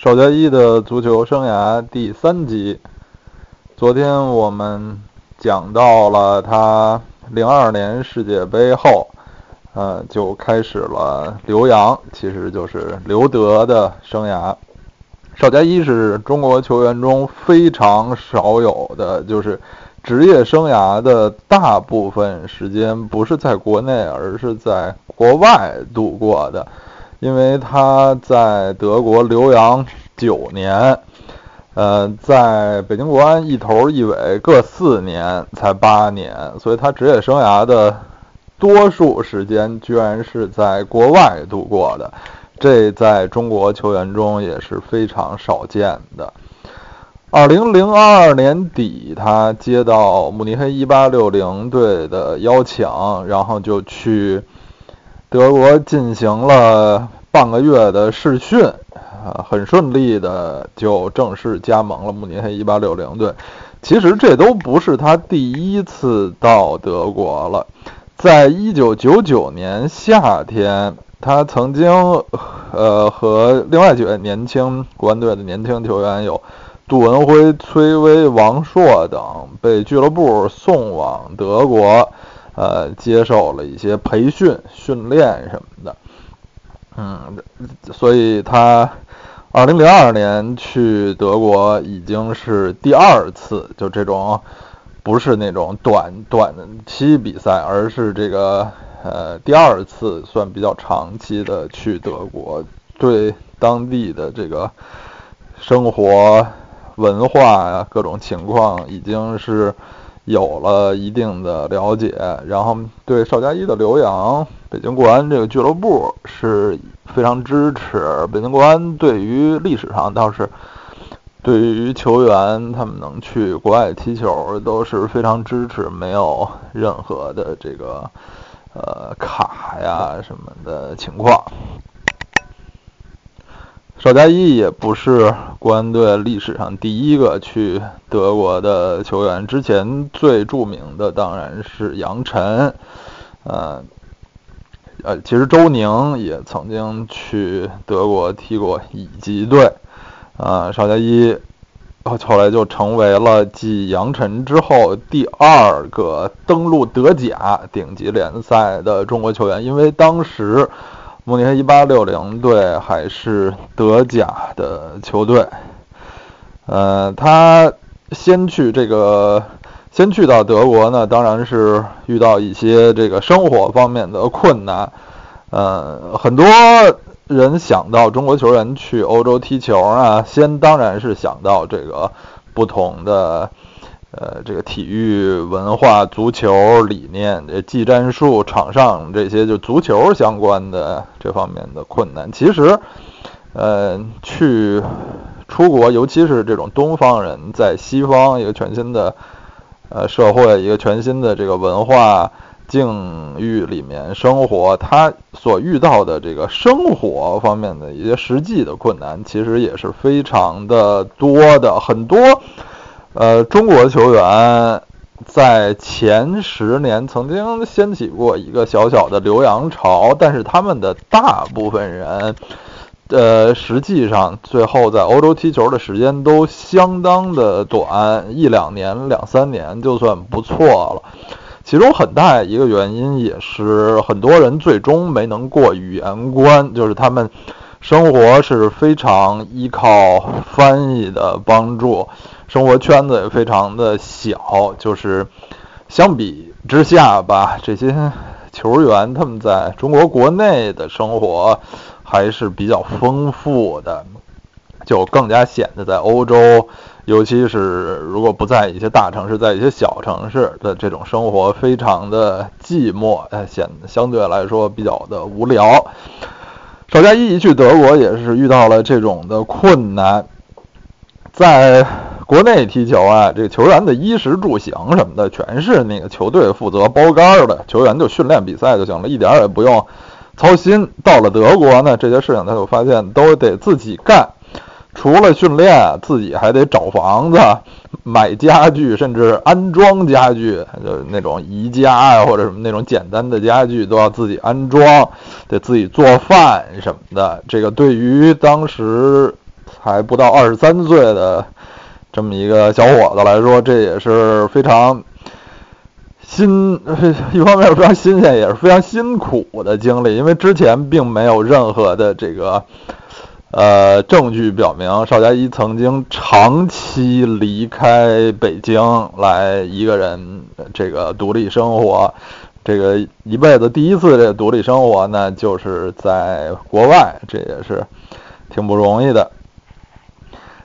邵佳一的足球生涯第三集。昨天我们讲到了他零二年世界杯后，呃，就开始了留洋，其实就是留德的生涯。邵佳一是中国球员中非常少有的，就是职业生涯的大部分时间不是在国内，而是在国外度过的。因为他在德国留洋九年，呃，在北京国安一头一尾各四年，才八年，所以他职业生涯的多数时间居然是在国外度过的，这在中国球员中也是非常少见的。二零零二年底，他接到慕尼黑一八六零队的邀请，然后就去。德国进行了半个月的试训，啊，很顺利的就正式加盟了慕尼黑一八六零队。其实这都不是他第一次到德国了，在一九九九年夏天，他曾经，呃，和另外几位年轻国安队的年轻球员有杜文辉、崔巍、王硕等，被俱乐部送往德国。呃，接受了一些培训、训练什么的，嗯，所以他二零零二年去德国已经是第二次，就这种不是那种短短期比赛，而是这个呃第二次算比较长期的去德国，对当地的这个生活、文化呀各种情况已经是。有了一定的了解，然后对邵佳一的留洋，北京国安这个俱乐部是非常支持。北京国安对于历史上倒是对于球员他们能去国外踢球都是非常支持，没有任何的这个呃卡呀什么的情况。邵佳一也不是国安队历史上第一个去德国的球员，之前最著名的当然是杨晨，呃，呃，其实周宁也曾经去德国踢过乙级队，啊，邵佳一后来就成为了继杨晨之后第二个登陆德甲顶级联赛的中国球员，因为当时。慕尼黑一八六零队还是德甲的球队，呃，他先去这个，先去到德国呢，当然是遇到一些这个生活方面的困难，呃，很多人想到中国球员去欧洲踢球啊，先当然是想到这个不同的。呃，这个体育文化、足球理念、这技战术、场上这些就足球相关的这方面的困难，其实，呃，去出国，尤其是这种东方人在西方一个全新的呃社会、一个全新的这个文化境遇里面生活，他所遇到的这个生活方面的一些实际的困难，其实也是非常的多的，很多。呃，中国球员在前十年曾经掀起过一个小小的留洋潮，但是他们的大部分人，呃，实际上最后在欧洲踢球的时间都相当的短，一两年、两三年就算不错了。其中很大一个原因也是很多人最终没能过语言关，就是他们生活是非常依靠翻译的帮助。生活圈子也非常的小，就是相比之下吧，这些球员他们在中国国内的生活还是比较丰富的，就更加显得在欧洲，尤其是如果不在一些大城市，在一些小城市的这种生活非常的寂寞，呃，显得相对来说比较的无聊。邵佳一一去德国也是遇到了这种的困难，在。国内踢球啊，这个球员的衣食住行什么的，全是那个球队负责包干的，球员就训练比赛就行了，一点也不用操心。到了德国呢，这些事情他就发现都得自己干，除了训练，自己还得找房子、买家具，甚至安装家具，就那种宜家啊或者什么那种简单的家具都要自己安装，得自己做饭什么的。这个对于当时。才不到二十三岁的这么一个小伙子来说，这也是非常新，一方面非常新鲜，也是非常辛苦的经历，因为之前并没有任何的这个。呃，证据表明，邵佳一曾经长期离开北京来一个人这个独立生活，这个一辈子第一次这独立生活呢，就是在国外，这也是挺不容易的。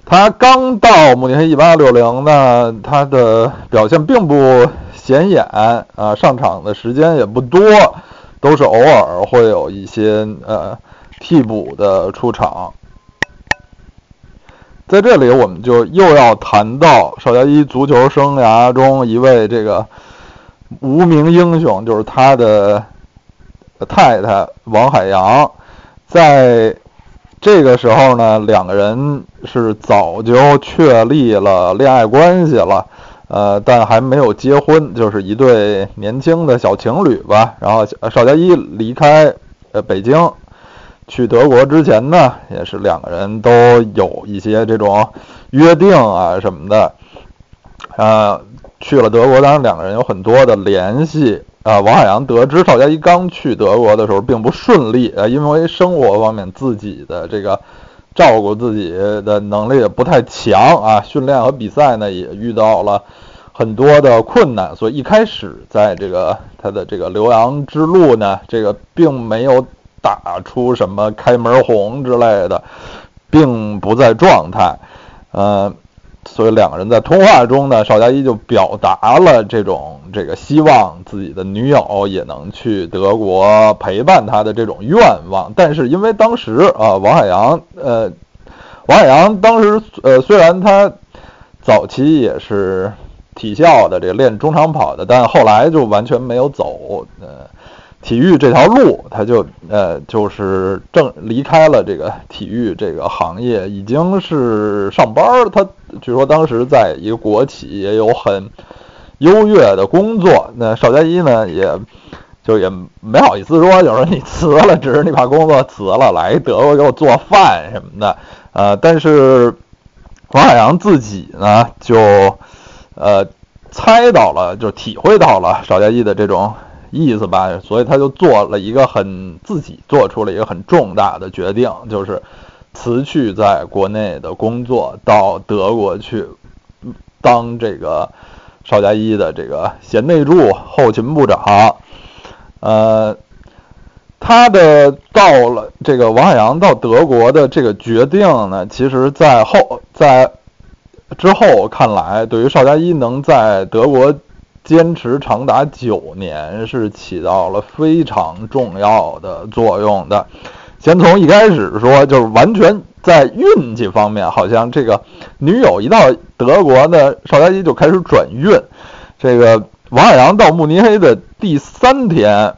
他刚到慕尼黑一八六零呢，他的表现并不显眼啊，上场的时间也不多，都是偶尔会有一些呃。替补的出场，在这里我们就又要谈到邵佳一足球生涯中一位这个无名英雄，就是他的太太王海洋。在这个时候呢，两个人是早就确立了恋爱关系了，呃，但还没有结婚，就是一对年轻的小情侣吧。然后邵佳一离开呃北京。去德国之前呢，也是两个人都有一些这种约定啊什么的，啊，去了德国，当然两个人有很多的联系啊。王海洋得知邵佳一刚去德国的时候并不顺利啊，因为生活方面自己的这个照顾自己的能力也不太强啊，训练和比赛呢也遇到了很多的困难，所以一开始在这个他的这个留洋之路呢，这个并没有。打出什么开门红之类的，并不在状态，呃，所以两个人在通话中呢，邵佳一就表达了这种这个希望自己的女友也能去德国陪伴他的这种愿望。但是因为当时啊，王海洋，呃，王海洋当时呃，虽然他早期也是体校的这个练中长跑的，但后来就完全没有走，呃。体育这条路，他就呃，就是正离开了这个体育这个行业，已经是上班儿。他据说当时在一个国企也有很优越的工作。那邵佳一呢，也就也没好意思说，就说你辞了，只是你把工作辞了，来德国给我做饭什么的。呃，但是王海洋自己呢，就呃猜到了，就体会到了邵佳一的这种。意思吧，所以他就做了一个很自己做出了一个很重大的决定，就是辞去在国内的工作，到德国去当这个邵佳一的这个贤内助、后勤部长。呃，他的到了这个王海洋到德国的这个决定呢，其实在后在之后看来，对于邵佳一能在德国。坚持长达九年是起到了非常重要的作用的。先从一开始说，就是完全在运气方面，好像这个女友一到德国呢，邵佳一就开始转运。这个王海洋到慕尼黑的第三天，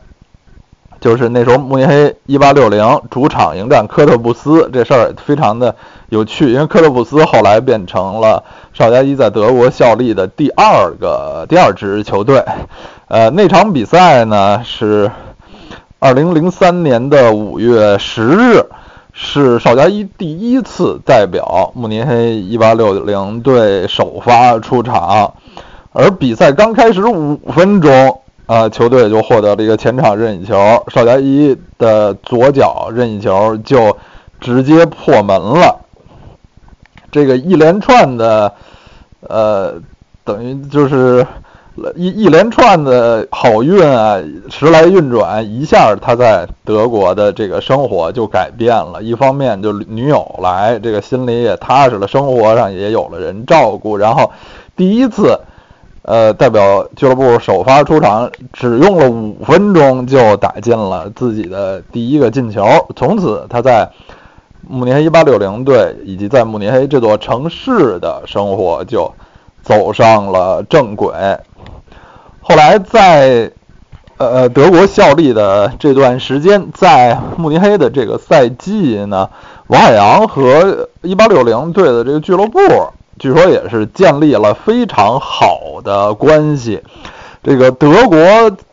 就是那时候慕尼黑一八六零主场迎战科特布斯，这事儿非常的有趣，因为克洛普斯后来变成了。邵佳一在德国效力的第二个第二支球队，呃，那场比赛呢是二零零三年的五月十日，是邵佳一第一次代表慕尼黑一八六零队首发出场，而比赛刚开始五分钟，啊，球队就获得了一个前场任意球，邵佳一的左脚任意球就直接破门了。这个一连串的，呃，等于就是一一连串的好运啊，时来运转，一下他在德国的这个生活就改变了。一方面就女友来，这个心里也踏实了，生活上也有了人照顾。然后第一次，呃，代表俱乐部首发出场，只用了五分钟就打进了自己的第一个进球。从此他在。慕尼黑一八六零队以及在慕尼黑这座城市的生活就走上了正轨。后来在呃德国效力的这段时间，在慕尼黑的这个赛季呢，王海洋和一八六零队的这个俱乐部，据说也是建立了非常好的关系。这个德国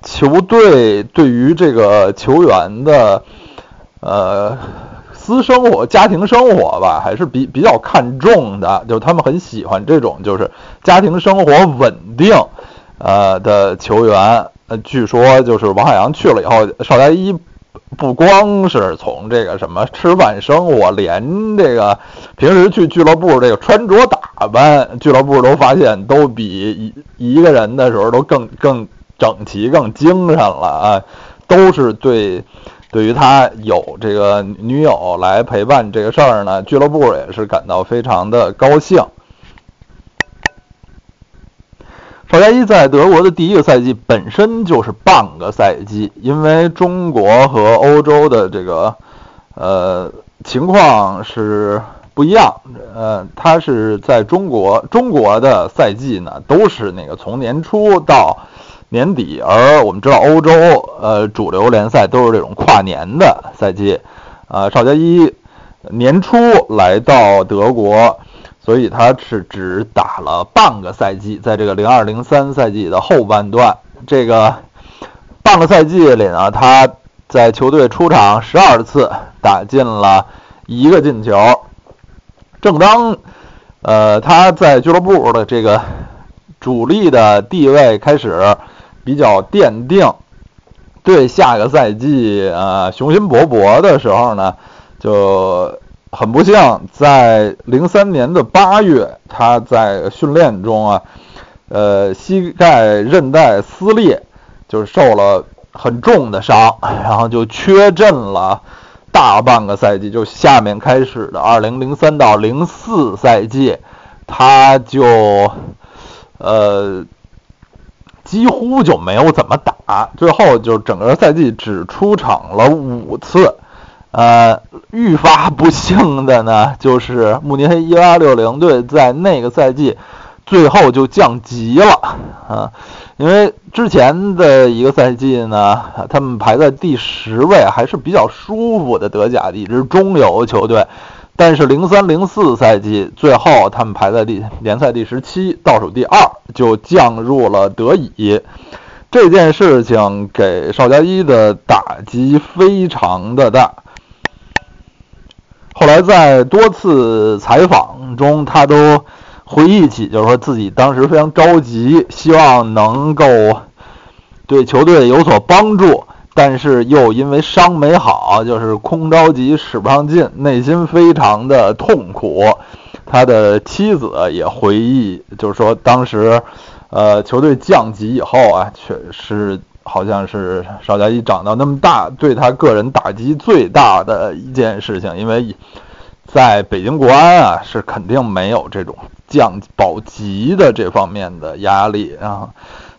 球队对于这个球员的呃。私生活、家庭生活吧，还是比比较看重的，就是他们很喜欢这种就是家庭生活稳定，呃的球员。呃，据说就是王海洋去了以后，邵佳一不光是从这个什么吃饭生活，连这个平时去俱乐部这个穿着打扮，俱乐部都发现都比一一个人的时候都更更整齐、更精神了啊，都是对。对于他有这个女友来陪伴这个事儿呢，俱乐部也是感到非常的高兴。邵佳一在德国的第一个赛季本身就是半个赛季，因为中国和欧洲的这个呃情况是不一样。呃，他是在中国，中国的赛季呢都是那个从年初到。年底，而我们知道欧洲呃主流联赛都是这种跨年的赛季，啊，邵佳一年初来到德国，所以他是只打了半个赛季，在这个零二零三赛季的后半段，这个半个赛季里呢，他在球队出场十二次，打进了一个进球。正当呃他在俱乐部的这个主力的地位开始。比较奠定对下个赛季啊雄心勃勃的时候呢，就很不幸，在零三年的八月，他在训练中啊，呃，膝盖韧带撕裂，就是受了很重的伤，然后就缺阵了大半个赛季。就下面开始的二零零三到零四赛季，他就呃。几乎就没有怎么打，最后就整个赛季只出场了五次。呃，愈发不幸的呢，就是慕尼黑一八六零队在那个赛季最后就降级了啊，因为之前的一个赛季呢，他们排在第十位，还是比较舒服的德甲的一支中游球队。但是零三零四赛季最后，他们排在第联赛第十七，倒数第二，就降入了德乙。这件事情给邵佳一的打击非常的大。后来在多次采访中，他都回忆起，就是说自己当时非常着急，希望能够对球队有所帮助。但是又因为伤没好，就是空着急使不上劲，内心非常的痛苦。他的妻子也回忆，就是说当时，呃，球队降级以后啊，确实好像是邵佳一长到那么大，对他个人打击最大的一件事情。因为在北京国安啊，是肯定没有这种降保级的这方面的压力啊。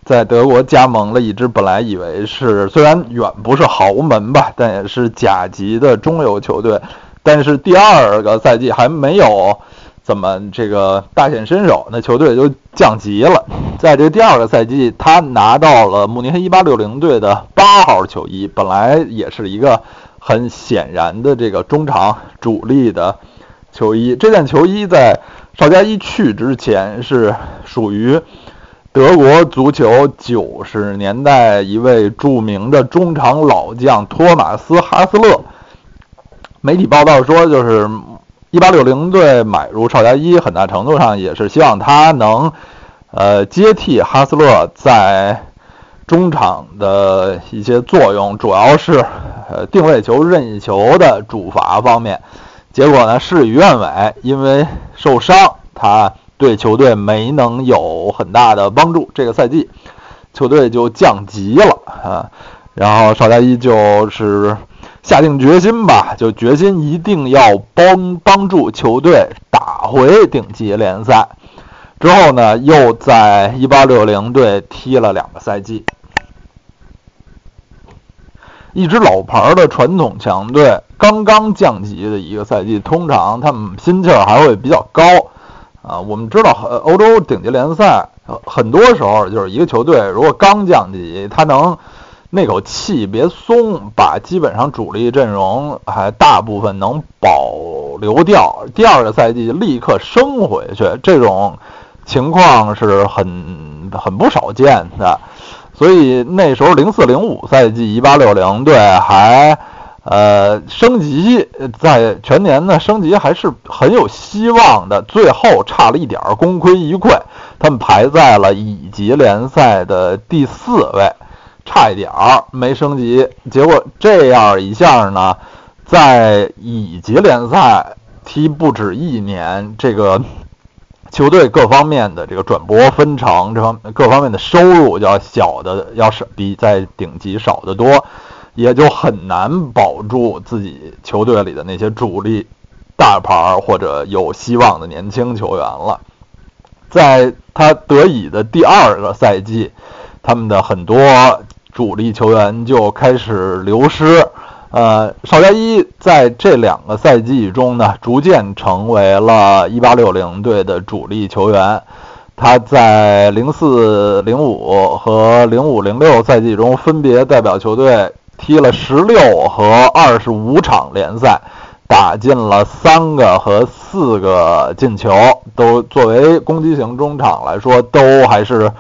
在德国加盟了一支本来以为是虽然远不是豪门吧，但也是甲级的中游球队，但是第二个赛季还没有怎么这个大显身手，那球队就降级了。在这第二个赛季，他拿到了慕尼黑一八六零队的八号球衣，本来也是一个很显然的这个中场主力的球衣。这件球衣在邵佳一去之前是属于。德国足球九十年代一位著名的中场老将托马斯·哈斯勒，媒体报道说，就是1860队买入邵佳一，很大程度上也是希望他能，呃，接替哈斯勒在中场的一些作用，主要是呃定位球、任意球的主罚方面。结果呢，事与愿违，因为受伤，他。对球队没能有很大的帮助，这个赛季球队就降级了啊。然后邵佳一就是下定决心吧，就决心一定要帮帮助球队打回顶级联赛。之后呢，又在一八六零队踢了两个赛季。一支老牌的传统强队刚刚降级的一个赛季，通常他们心气儿还会比较高。啊，我们知道，欧洲顶级联赛，很多时候就是一个球队如果刚降级，他能那口气别松，把基本上主力阵容还大部分能保留掉，第二个赛季立刻升回去，这种情况是很很不少见的。所以那时候零四零五赛季，一八六零队还呃，升级在全年呢，升级还是很有希望的。最后差了一点儿，功亏一篑，他们排在了乙级联赛的第四位，差一点儿没升级。结果这样一下呢，在乙级联赛踢不止一年，这个球队各方面的这个转播分成，这方各方面的收入要小的要少，比在顶级少得多。也就很难保住自己球队里的那些主力、大牌或者有希望的年轻球员了。在他得以的第二个赛季，他们的很多主力球员就开始流失。呃，邵佳一在这两个赛季中呢，逐渐成为了一八六零队的主力球员。他在零四零五和零五零六赛季中分别代表球队。踢了十六和二十五场联赛，打进了三个和四个进球，都作为攻击型中场来说，都还是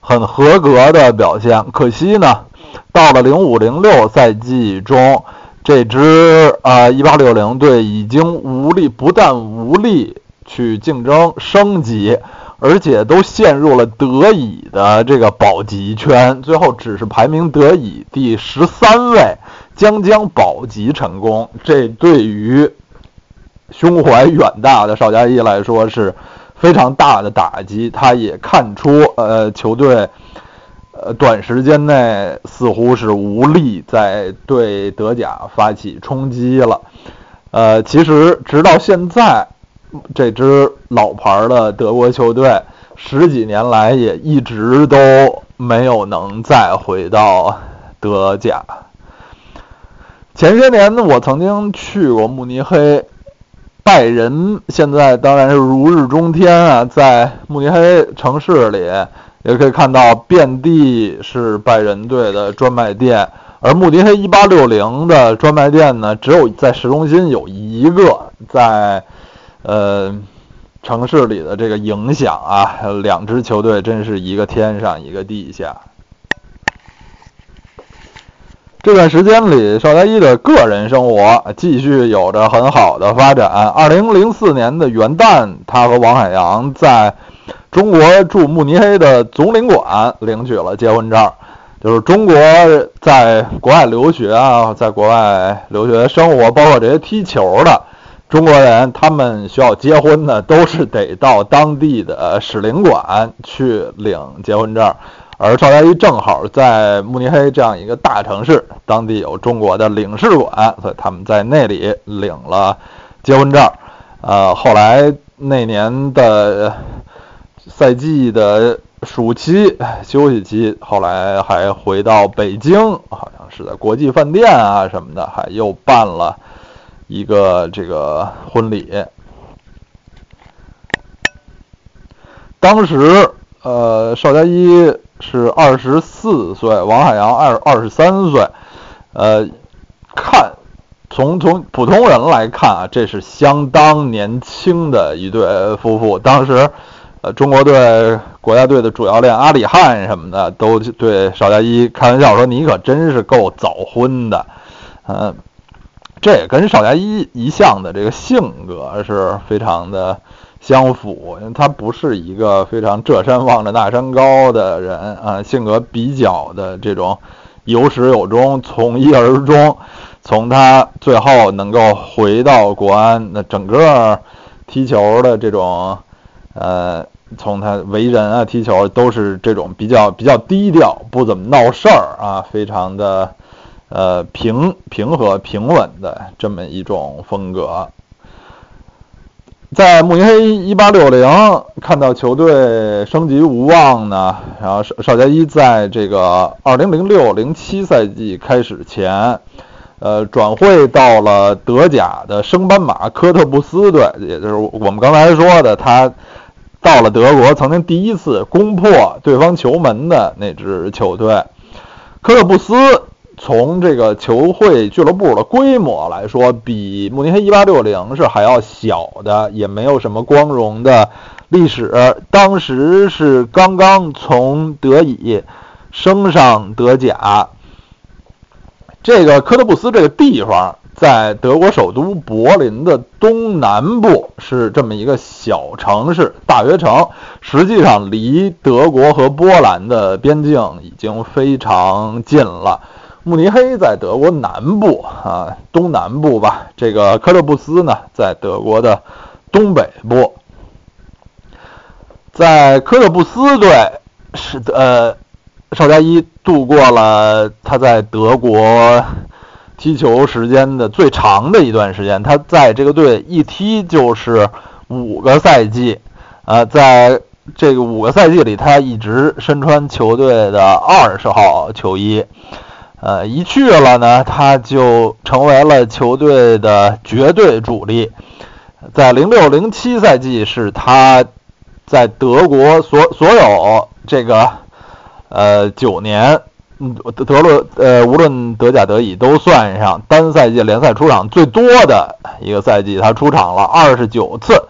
很合格的表现。可惜呢，到了零五零六赛季中，这支啊一八六零队已经无力，不但无力去竞争升级。而且都陷入了德乙的这个保级圈，最后只是排名德乙第十三位，将将保级成功。这对于胸怀远大的邵佳一来说是非常大的打击。他也看出，呃，球队呃短时间内似乎是无力再对德甲发起冲击了。呃，其实直到现在。这支老牌的德国球队十几年来也一直都没有能再回到德甲。前些年呢，我曾经去过慕尼黑，拜仁现在当然是如日中天啊，在慕尼黑城市里也可以看到遍地是拜仁队的专卖店，而慕尼黑一八六零的专卖店呢，只有在市中心有一个在。呃，城市里的这个影响啊，两支球队真是一个天上一个地下。这段时间里，邵佳一的个人生活继续有着很好的发展。二零零四年的元旦，他和王海洋在中国驻慕尼黑的总领馆领取了结婚证。就是中国在国外留学啊，在国外留学生活，包括这些踢球的。中国人他们需要结婚呢，都是得到当地的使领馆去领结婚证，而赵佳一正好在慕尼黑这样一个大城市，当地有中国的领事馆，所以他们在那里领了结婚证。呃，后来那年的赛季的暑期休息期，后来还回到北京，好像是在国际饭店啊什么的，还又办了。一个这个婚礼，当时呃，邵佳一是二十四岁，王海洋二二十三岁，呃，看从从普通人来看啊，这是相当年轻的一对夫妇。当时呃，中国队国家队的主教练阿里汉什么的都对邵佳一开玩笑说：“你可真是够早婚的。”嗯。这也跟邵佳一一向的这个性格是非常的相符，因为他不是一个非常这山望着那山高的人啊，性格比较的这种有始有终，从一而终。从他最后能够回到国安，那整个踢球的这种，呃，从他为人啊，踢球都是这种比较比较低调，不怎么闹事儿啊，非常的。呃，平平和平稳的这么一种风格，在慕尼黑一八六零看到球队升级无望呢，然后邵邵佳一在这个二零零六零七赛季开始前，呃，转会到了德甲的升班马科特布斯队，也就是我们刚才说的，他到了德国曾经第一次攻破对方球门的那支球队，科特布斯。从这个球会俱乐部的规模来说，比慕尼黑一八六零是还要小的，也没有什么光荣的历史。当时是刚刚从德乙升上德甲，这个科特布斯这个地方在德国首都柏林的东南部，是这么一个小城市、大学城。实际上离德国和波兰的边境已经非常近了。慕尼黑在德国南部啊，东南部吧。这个科特布斯呢，在德国的东北部。在科特布斯队是呃，邵佳一度过了他在德国踢球时间的最长的一段时间。他在这个队一踢就是五个赛季，呃，在这个五个赛季里，他一直身穿球队的二十号球衣。呃，一去了呢，他就成为了球队的绝对主力。在零六零七赛季是他。在德国所所有这个呃九年，嗯德德罗呃无论德甲德乙都算上单赛季联赛出场最多的一个赛季，他出场了二十九次，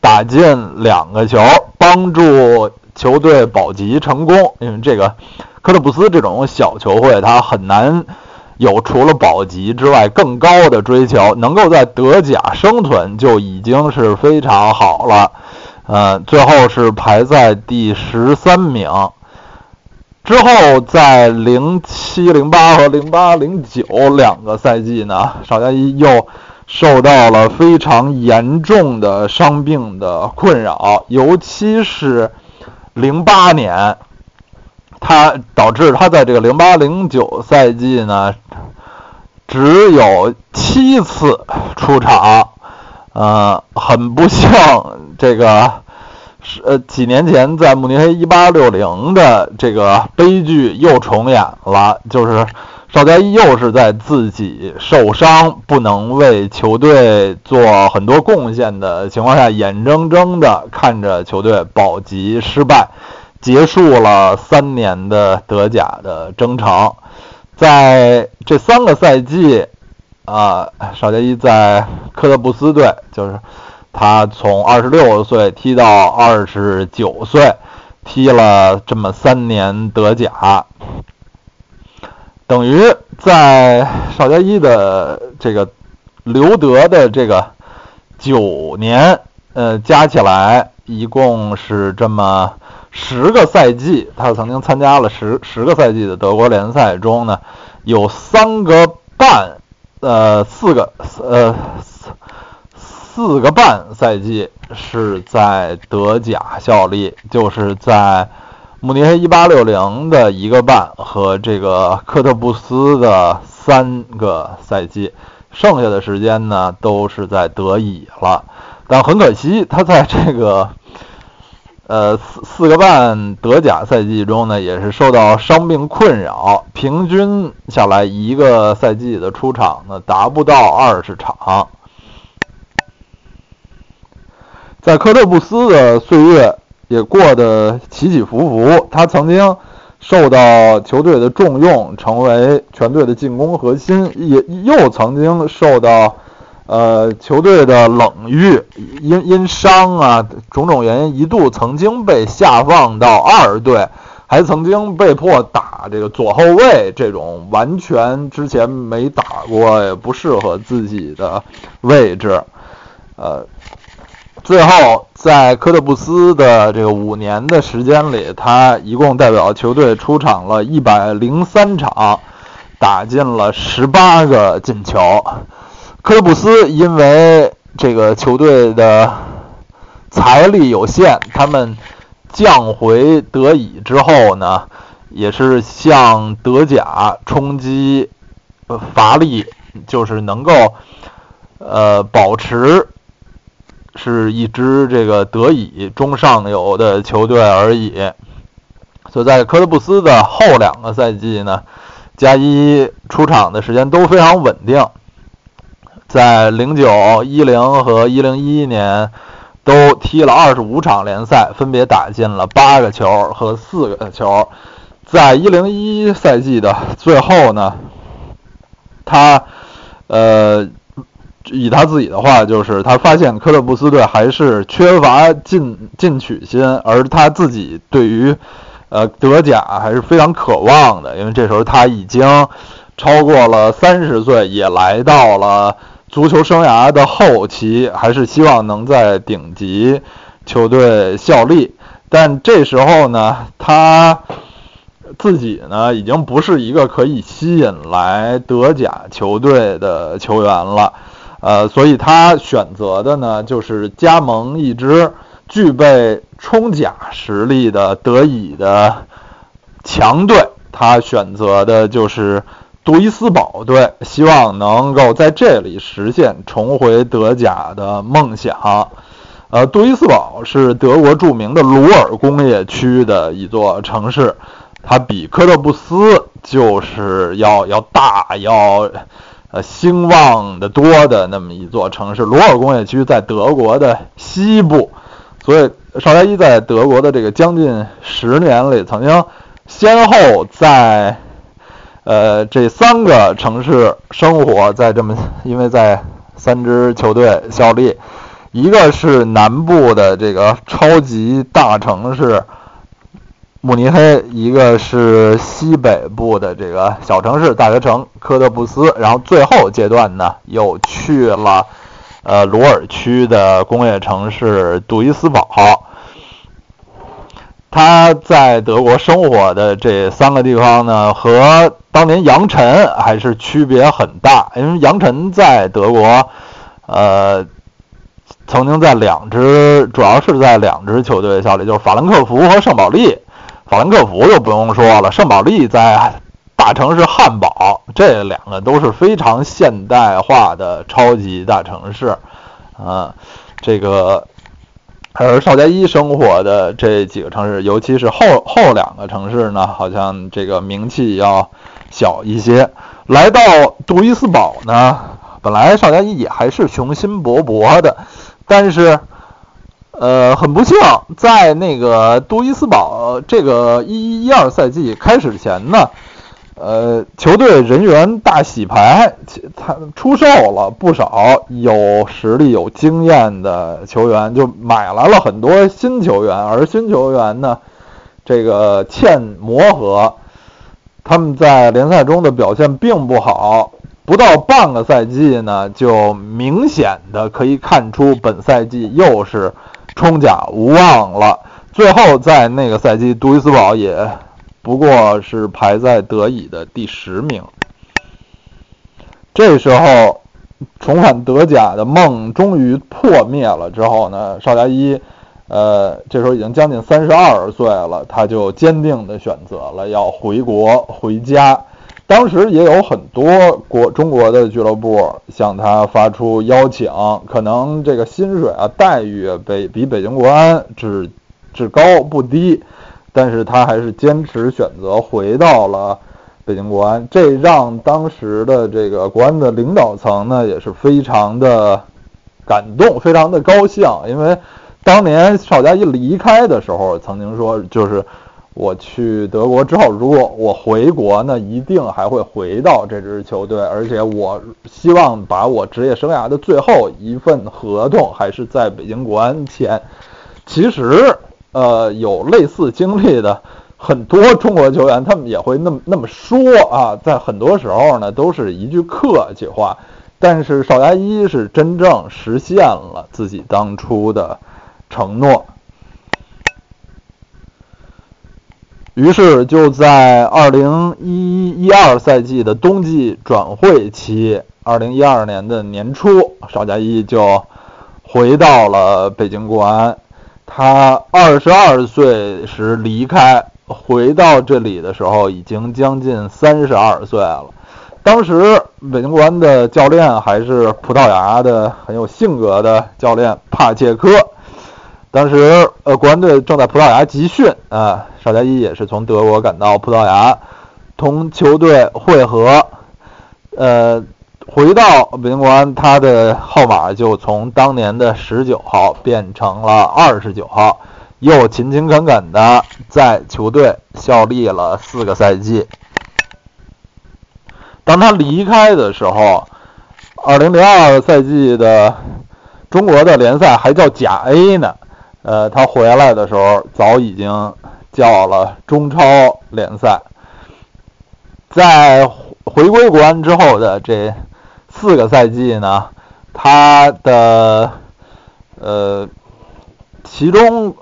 打进两个球，帮助球队保级成功。因为这个科特布斯这种小球会，他很难有除了保级之外更高的追求，能够在德甲生存就已经是非常好了。呃，最后是排在第十三名。之后在零七零八和零八零九两个赛季呢，邵佳一又受到了非常严重的伤病的困扰，尤其是零八年，他导致他在这个零八零九赛季呢，只有七次出场。呃，很不幸，这个是呃几年前在慕尼黑一八六零的这个悲剧又重演了，就是邵佳一又是在自己受伤不能为球队做很多贡献的情况下，眼睁睁的看着球队保级失败，结束了三年的德甲的征程，在这三个赛季。啊，邵佳一在科特布斯队，就是他从二十六岁踢到二十九岁，踢了这么三年德甲，等于在邵佳一的这个留德的这个九年，呃，加起来一共是这么十个赛季，他曾经参加了十十个赛季的德国联赛中呢，有三个半。呃，四个呃四四个半赛季是在德甲效力，就是在慕尼黑一八六零的一个半和这个科特布斯的三个赛季，剩下的时间呢都是在德乙了。但很可惜，他在这个。呃，四四个半德甲赛季中呢，也是受到伤病困扰，平均下来一个赛季的出场呢达不到二十场。在科特布斯的岁月也过得起起伏伏，他曾经受到球队的重用，成为全队的进攻核心，也又曾经受到。呃，球队的冷遇，因因伤啊种种原因，一度曾经被下放到二队，还曾经被迫打这个左后卫这种完全之前没打过也不适合自己的位置。呃，最后在科特布斯的这个五年的时间里，他一共代表球队出场了一百零三场，打进了十八个进球。科特布斯因为这个球队的财力有限，他们降回德乙之后呢，也是向德甲冲击乏力，就是能够呃保持是一支这个德乙中上游的球队而已。所以在科特布斯的后两个赛季呢，加一出场的时间都非常稳定。在零九、一零和一零一年，都踢了二十五场联赛，分别打进了八个球和四个球。在一零一赛季的最后呢，他，呃，以他自己的话就是，他发现科特布斯队还是缺乏进进取心，而他自己对于，呃，德甲还是非常渴望的，因为这时候他已经。超过了三十岁，也来到了足球生涯的后期，还是希望能在顶级球队效力。但这时候呢，他自己呢，已经不是一个可以吸引来德甲球队的球员了。呃，所以他选择的呢，就是加盟一支具备冲甲实力的德乙的强队。他选择的就是杜伊斯堡队，希望能够在这里实现重回德甲的梦想。呃，杜伊斯堡是德国著名的鲁尔工业区的一座城市，它比科特布斯就是要要大要。呃，兴旺的多的那么一座城市，鲁尔工业区在德国的西部，所以邵佳一在德国的这个将近十年里，曾经先后在呃这三个城市生活在这么，因为在三支球队效力，一个是南部的这个超级大城市。慕尼黑，一个是西北部的这个小城市大学城科特布斯，然后最后阶段呢，又去了呃鲁尔区的工业城市杜伊斯堡。他在德国生活的这三个地方呢，和当年杨晨还是区别很大，因为杨晨在德国，呃，曾经在两支，主要是在两支球队效力，就是法兰克福和圣保利。法兰克福就不用说了，圣保利在大城市汉堡，这两个都是非常现代化的超级大城市，啊，这个而邵佳一生活的这几个城市，尤其是后后两个城市呢，好像这个名气要小一些。来到杜伊斯堡呢，本来邵佳一也还是雄心勃勃的，但是。呃，很不幸，在那个杜伊斯堡这个一一一二赛季开始前呢，呃，球队人员大洗牌，他出售了不少有实力、有经验的球员，就买来了很多新球员，而新球员呢，这个欠磨合，他们在联赛中的表现并不好，不到半个赛季呢，就明显的可以看出本赛季又是。冲甲无望了，最后在那个赛季，杜伊斯堡也不过是排在德乙的第十名。这时候，重返德甲的梦终于破灭了。之后呢，邵佳一，呃，这时候已经将近三十二岁了，他就坚定地选择了要回国回家。当时也有很多国中国的俱乐部向他发出邀请，可能这个薪水啊待遇北比北京国安只只高不低，但是他还是坚持选择回到了北京国安，这让当时的这个国安的领导层呢也是非常的感动，非常的高兴，因为当年邵佳一离开的时候曾经说就是。我去德国之后，如果我回国呢，一定还会回到这支球队，而且我希望把我职业生涯的最后一份合同还是在北京国安签。其实，呃，有类似经历的很多中国球员，他们也会那么那么说啊，在很多时候呢，都是一句客气话。但是邵佳一是真正实现了自己当初的承诺。于是就在二零一一二赛季的冬季转会期，二零一二年的年初，邵佳一就回到了北京国安。他二十二岁时离开，回到这里的时候已经将近三十二岁了。当时北京国安的教练还是葡萄牙的很有性格的教练帕切科。当时，呃，国安队正在葡萄牙集训啊，邵佳一也是从德国赶到葡萄牙，同球队会合，呃，回到北京国安，他的号码就从当年的十九号变成了二十九号，又勤勤恳恳的在球队效力了四个赛季。当他离开的时候，二零零二赛季的中国的联赛还叫甲 A 呢。呃，他回来的时候早已经叫了中超联赛。在回归国安之后的这四个赛季呢，他的呃，其中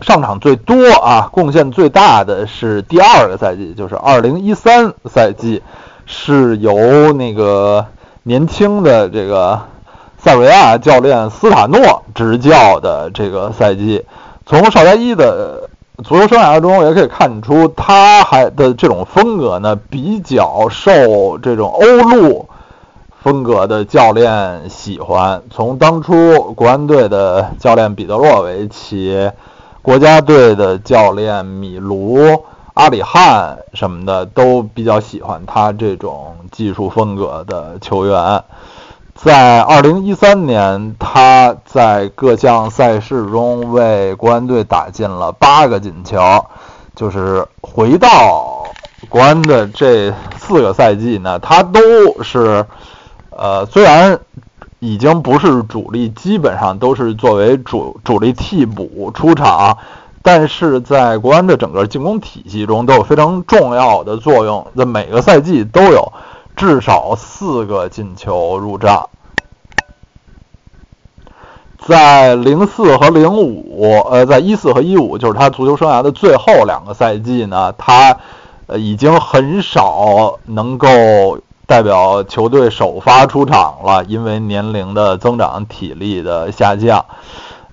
上场最多啊，贡献最大的是第二个赛季，就是二零一三赛季，是由那个年轻的这个塞维亚教练斯塔诺执教的这个赛季。从邵佳一的足球生涯中也可以看出，他还的这种风格呢，比较受这种欧陆风格的教练喜欢。从当初国安队的教练彼得洛维奇，国家队的教练米卢、阿里汉什么的，都比较喜欢他这种技术风格的球员。在二零一三年，他在各项赛事中为国安队打进了八个进球。就是回到国安的这四个赛季呢，他都是，呃，虽然已经不是主力，基本上都是作为主主力替补出场，但是在国安的整个进攻体系中都有非常重要的作用。在每个赛季都有。至少四个进球入账，在零四和零五，呃，在一四和一五，就是他足球生涯的最后两个赛季呢，他呃已经很少能够代表球队首发出场了，因为年龄的增长、体力的下降，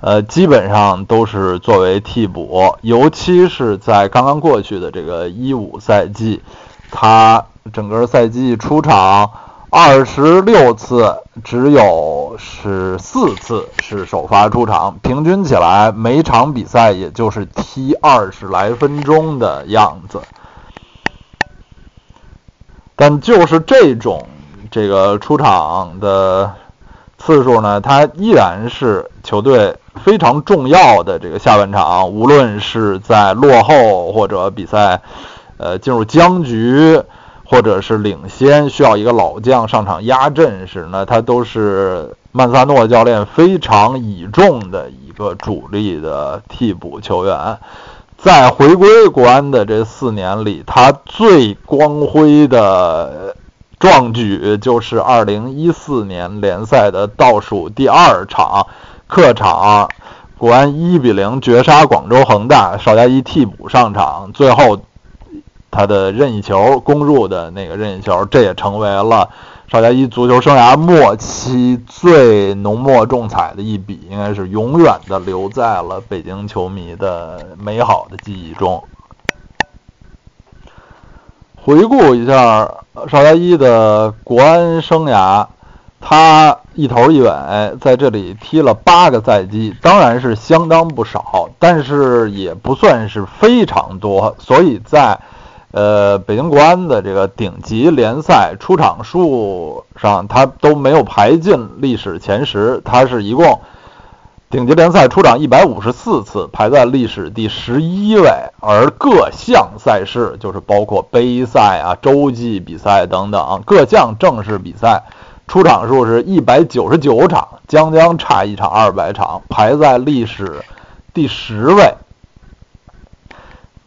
呃，基本上都是作为替补，尤其是在刚刚过去的这个一五赛季，他。整个赛季出场二十六次，只有十四次是首发出场，平均起来每场比赛也就是踢二十来分钟的样子。但就是这种这个出场的次数呢，它依然是球队非常重要的这个下半场，无论是在落后或者比赛呃进入僵局。或者是领先需要一个老将上场压阵时呢，他都是曼萨诺教练非常倚重的一个主力的替补球员。在回归国安的这四年里，他最光辉的壮举就是2014年联赛的倒数第二场客场，国安1比0绝杀广州恒大，邵佳一替补上场，最后。他的任意球攻入的那个任意球，这也成为了邵佳一足球生涯末期最浓墨重彩的一笔，应该是永远的留在了北京球迷的美好的记忆中。回顾一下邵佳一的国安生涯，他一头一尾在这里踢了八个赛季，当然是相当不少，但是也不算是非常多，所以在。呃，北京国安的这个顶级联赛出场数上，他都没有排进历史前十。他是一共顶级联赛出场一百五十四次，排在历史第十一位。而各项赛事，就是包括杯赛啊、洲际比赛等等各项正式比赛，出场数是一百九十九场，将将差一场二百场，排在历史第十位。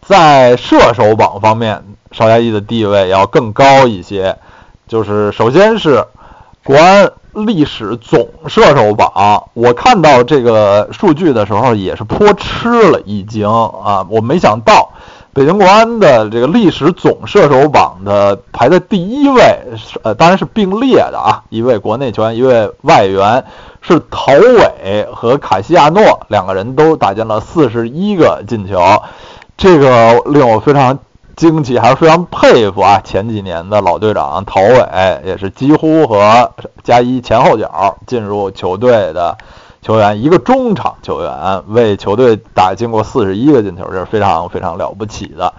在射手榜方面，邵佳一的地位要更高一些。就是首先是国安历史总射手榜，我看到这个数据的时候也是颇吃了一惊啊！我没想到北京国安的这个历史总射手榜的排在第一位，呃，当然是并列的啊，一位国内球员，一位外援，是陶伟和卡西亚诺两个人都打进了四十一个进球。这个令我非常惊奇，还是非常佩服啊！前几年的老队长陶伟也是几乎和加一前后脚进入球队的球员，一个中场球员为球队打进过四十一个进球，这是非常非常了不起的。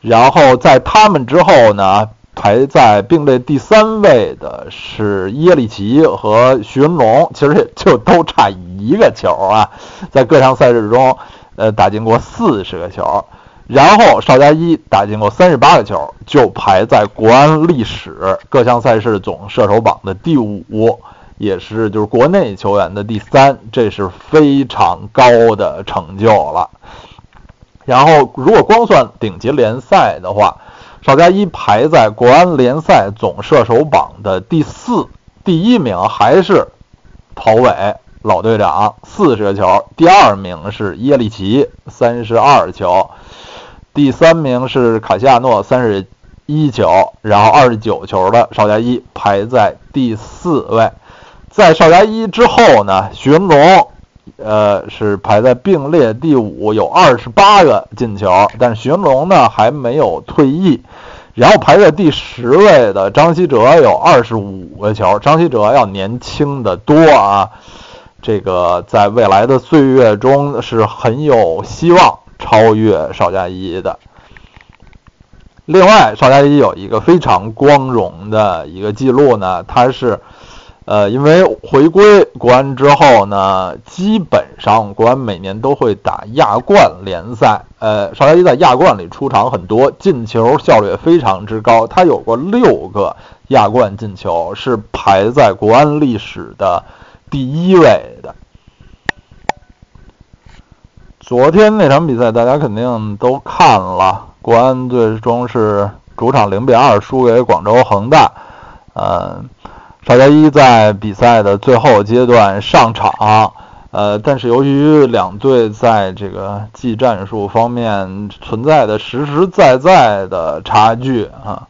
然后在他们之后呢，排在并列第三位的是耶里奇和徐云龙，其实也就都差一个球啊，在各项赛事中。呃，打进过四十个球，然后邵佳一打进过三十八个球，就排在国安历史各项赛事总射手榜的第五，也是就是国内球员的第三，这是非常高的成就了。然后，如果光算顶级联赛的话，邵佳一排在国安联赛总射手榜的第四，第一名还是陶伟老队长四十个球，第二名是耶利奇三十二球，第三名是卡西亚诺三十一球，然后二十九球的邵佳一排在第四位，在邵佳一之后呢，徐文龙。呃，是排在并列第五，有二十八个进球，但是徐文龙呢还没有退役。然后排在第十位的张稀哲有二十五个球，张稀哲要年轻的多啊，这个在未来的岁月中是很有希望超越邵佳一的。另外，邵佳一有一个非常光荣的一个记录呢，他是。呃，因为回归国安之后呢，基本上国安每年都会打亚冠联赛。呃，邵佳一在亚冠里出场很多，进球效率也非常之高。他有过六个亚冠进球，是排在国安历史的第一位的。昨天那场比赛大家肯定都看了，国安最终是主场零比二输给广州恒大。嗯。邵佳一在比赛的最后阶段上场，呃，但是由于两队在这个技战术方面存在的实实在在的差距啊，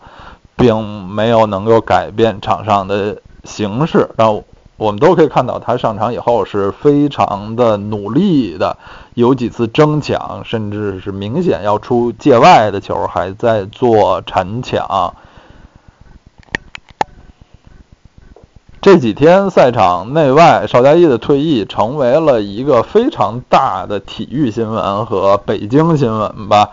并没有能够改变场上的形势。然后我们都可以看到，他上场以后是非常的努力的，有几次争抢，甚至是明显要出界外的球，还在做铲抢。这几天赛场内外，邵佳一的退役成为了一个非常大的体育新闻和北京新闻吧。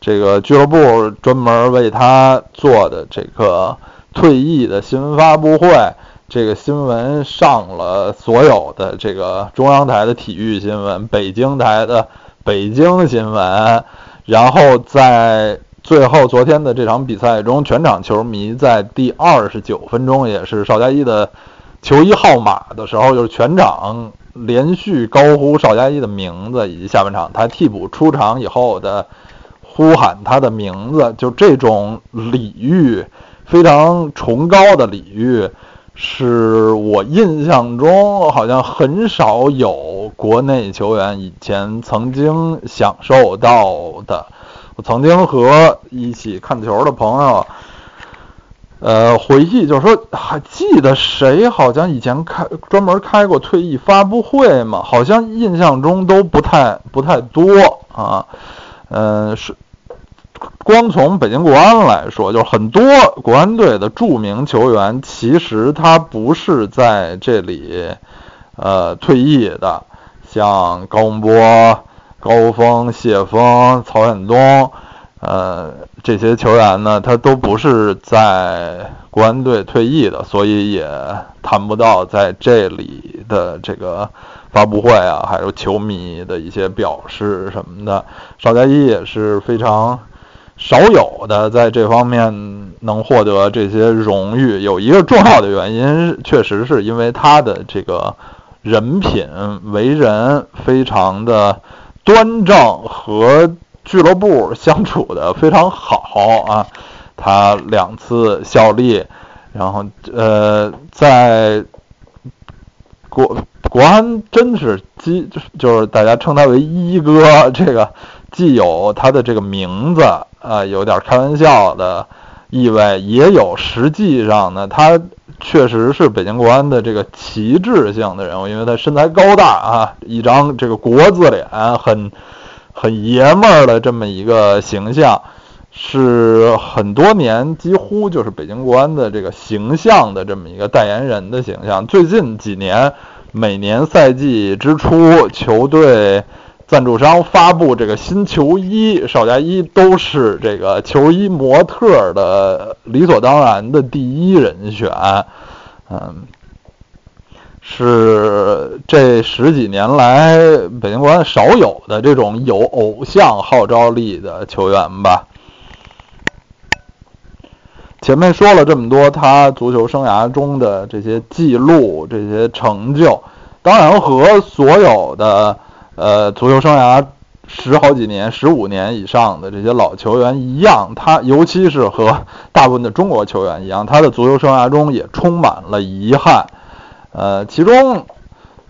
这个俱乐部专门为他做的这个退役的新闻发布会，这个新闻上了所有的这个中央台的体育新闻、北京台的北京新闻，然后在。最后，昨天的这场比赛中，全场球迷在第二十九分钟，也是邵佳一的球衣号码的时候，就是全场连续高呼邵佳一的名字，以及下半场他替补出场以后的呼喊他的名字，就这种礼遇，非常崇高的礼遇，是我印象中好像很少有国内球员以前曾经享受到的。我曾经和一起看球的朋友，呃，回忆，就是说，还记得谁好像以前开专门开过退役发布会吗？好像印象中都不太不太多啊。嗯，是光从北京国安来说，就是很多国安队的著名球员，其实他不是在这里呃退役的，像高洪波。高峰、谢峰、曹远东，呃，这些球员呢，他都不是在国安队退役的，所以也谈不到在这里的这个发布会啊，还有球迷的一些表示什么的。邵佳一也是非常少有的在这方面能获得这些荣誉。有一个重要的原因，确实是因为他的这个人品、为人非常的。端正和俱乐部相处的非常好啊，他两次效力，然后呃，在国国安真是基就是大家称他为一哥，这个既有他的这个名字啊，有点开玩笑的意味，也有实际上呢，他确实是北京国安的这个旗帜性的人物，因为他身材高大啊，一张这个国字脸，很很爷们儿的这么一个形象，是很多年几乎就是北京国安的这个形象的这么一个代言人的形象。最近几年，每年赛季之初，球队赞助商发布这个新球衣，邵佳一都是这个球衣模特的理所当然的第一人选。嗯，是这十几年来北京国安少有的这种有偶像号召力的球员吧。前面说了这么多，他足球生涯中的这些记录、这些成就，当然和所有的呃足球生涯十好几年、十五年以上的这些老球员一样，他尤其是和大部分的中国球员一样，他的足球生涯中也充满了遗憾。呃，其中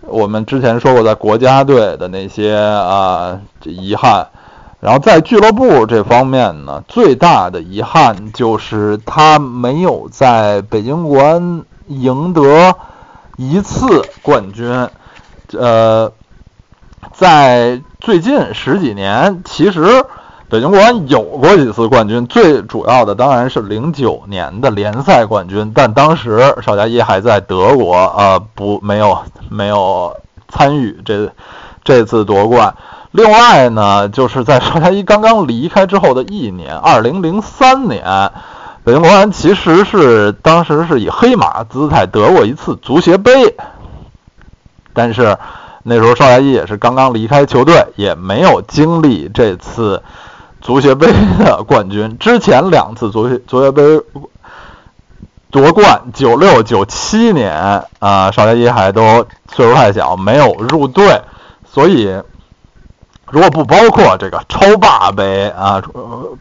我们之前说过，在国家队的那些啊遗憾，然后在俱乐部这方面呢，最大的遗憾就是他没有在北京国安赢得一次冠军。呃。在最近十几年，其实北京国安有过几次冠军，最主要的当然是零九年的联赛冠军，但当时邵佳一还在德国，呃，不，没有没有参与这这次夺冠。另外呢，就是在邵佳一刚刚离开之后的一年，二零零三年，北京国安其实是当时是以黑马姿态得过一次足协杯，但是。那时候邵佳一也是刚刚离开球队，也没有经历这次足协杯的冠军。之前两次足协足协杯夺冠，九六、九七年啊，邵佳一还都岁数太小，没有入队。所以，如果不包括这个超霸杯啊，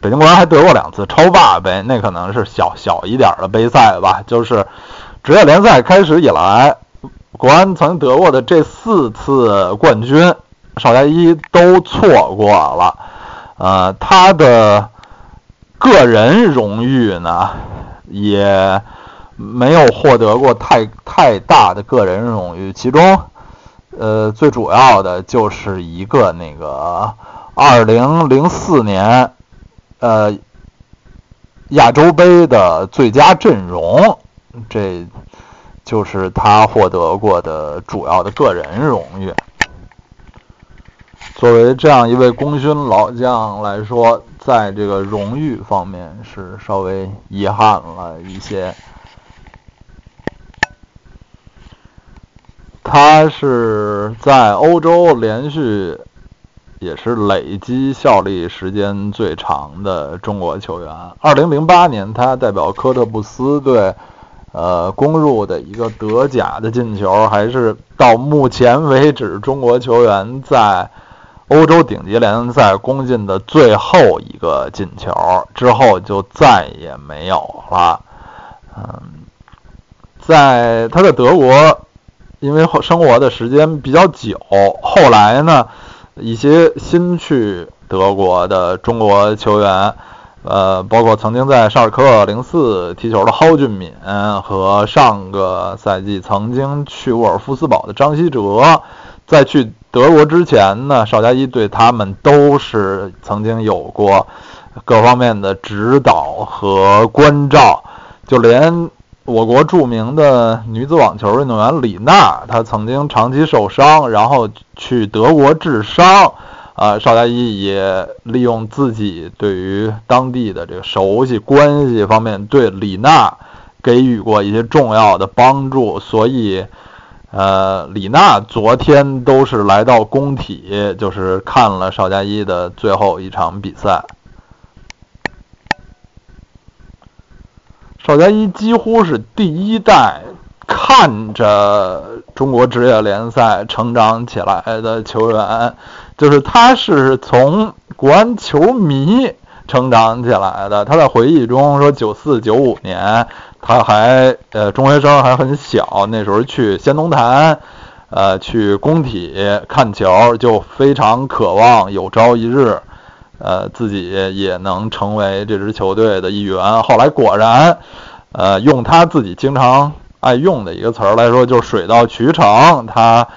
北京国安还得过两次超霸杯，那可能是小小一点的杯赛吧。就是职业联赛开始以来。国安曾得过的这四次冠军，邵佳一都错过了。呃，他的个人荣誉呢，也没有获得过太太大的个人荣誉。其中，呃，最主要的就是一个那个2004年，呃，亚洲杯的最佳阵容。这。就是他获得过的主要的个人荣誉。作为这样一位功勋老将来说，在这个荣誉方面是稍微遗憾了一些。他是在欧洲连续也是累积效力时间最长的中国球员。二零零八年，他代表科特布斯队。呃，攻入的一个德甲的进球，还是到目前为止中国球员在欧洲顶级联赛攻进的最后一个进球，之后就再也没有了。嗯，在他在德国，因为生活的时间比较久，后来呢，一些新去德国的中国球员。呃，包括曾经在沙尔克零四踢球的蒿俊闵和上个赛季曾经去沃尔夫斯堡的张稀哲，在去德国之前呢，邵佳一对他们都是曾经有过各方面的指导和关照。就连我国著名的女子网球运动员李娜，她曾经长期受伤，然后去德国治伤。啊，邵佳一也利用自己对于当地的这个熟悉关系方面，对李娜给予过一些重要的帮助，所以，呃，李娜昨天都是来到工体，就是看了邵佳一的最后一场比赛。邵佳一几乎是第一代看着中国职业联赛成长起来的球员。就是他是从国安球迷成长起来的。他在回忆中说，九四九五年他还呃中学生还很小，那时候去仙农坛，呃去工体看球，就非常渴望有朝一日，呃自己也能成为这支球队的一员。后来果然，呃用他自己经常爱用的一个词儿来说，就是水到渠成。他。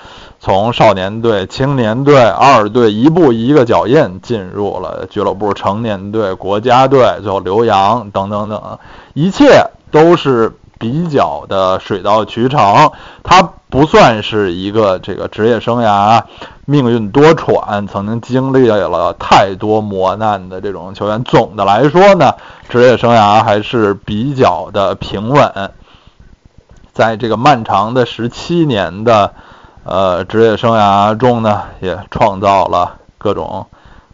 从少年队、青年队、二队一步一个脚印进入了俱乐部、成年队、国家队，最后留洋等等等，一切都是比较的水到渠成。他不算是一个这个职业生涯命运多舛、曾经经历了太多磨难的这种球员。总的来说呢，职业生涯还是比较的平稳，在这个漫长的十七年的。呃，职业生涯中呢，也创造了各种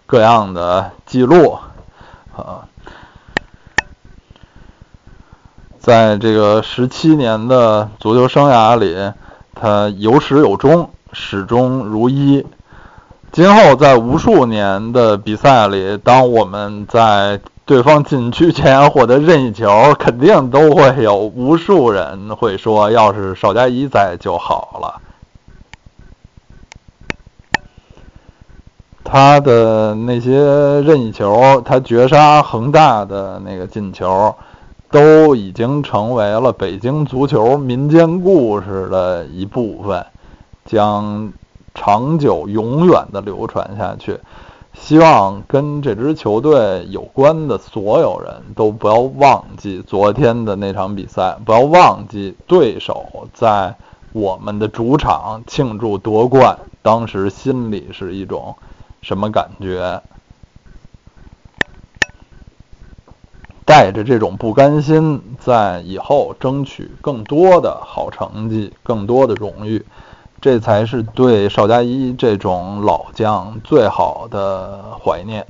各样的记录，啊，在这个十七年的足球生涯里，他有始有终，始终如一。今后在无数年的比赛里，当我们在对方禁区前获得任意球，肯定都会有无数人会说：“要是邵佳一在就好了。”他的那些任意球，他绝杀恒大的那个进球，都已经成为了北京足球民间故事的一部分，将长久、永远的流传下去。希望跟这支球队有关的所有人都不要忘记昨天的那场比赛，不要忘记对手在我们的主场庆祝夺冠，当时心里是一种什么感觉？带着这种不甘心，在以后争取更多的好成绩，更多的荣誉。这才是对邵佳一这种老将最好的怀念。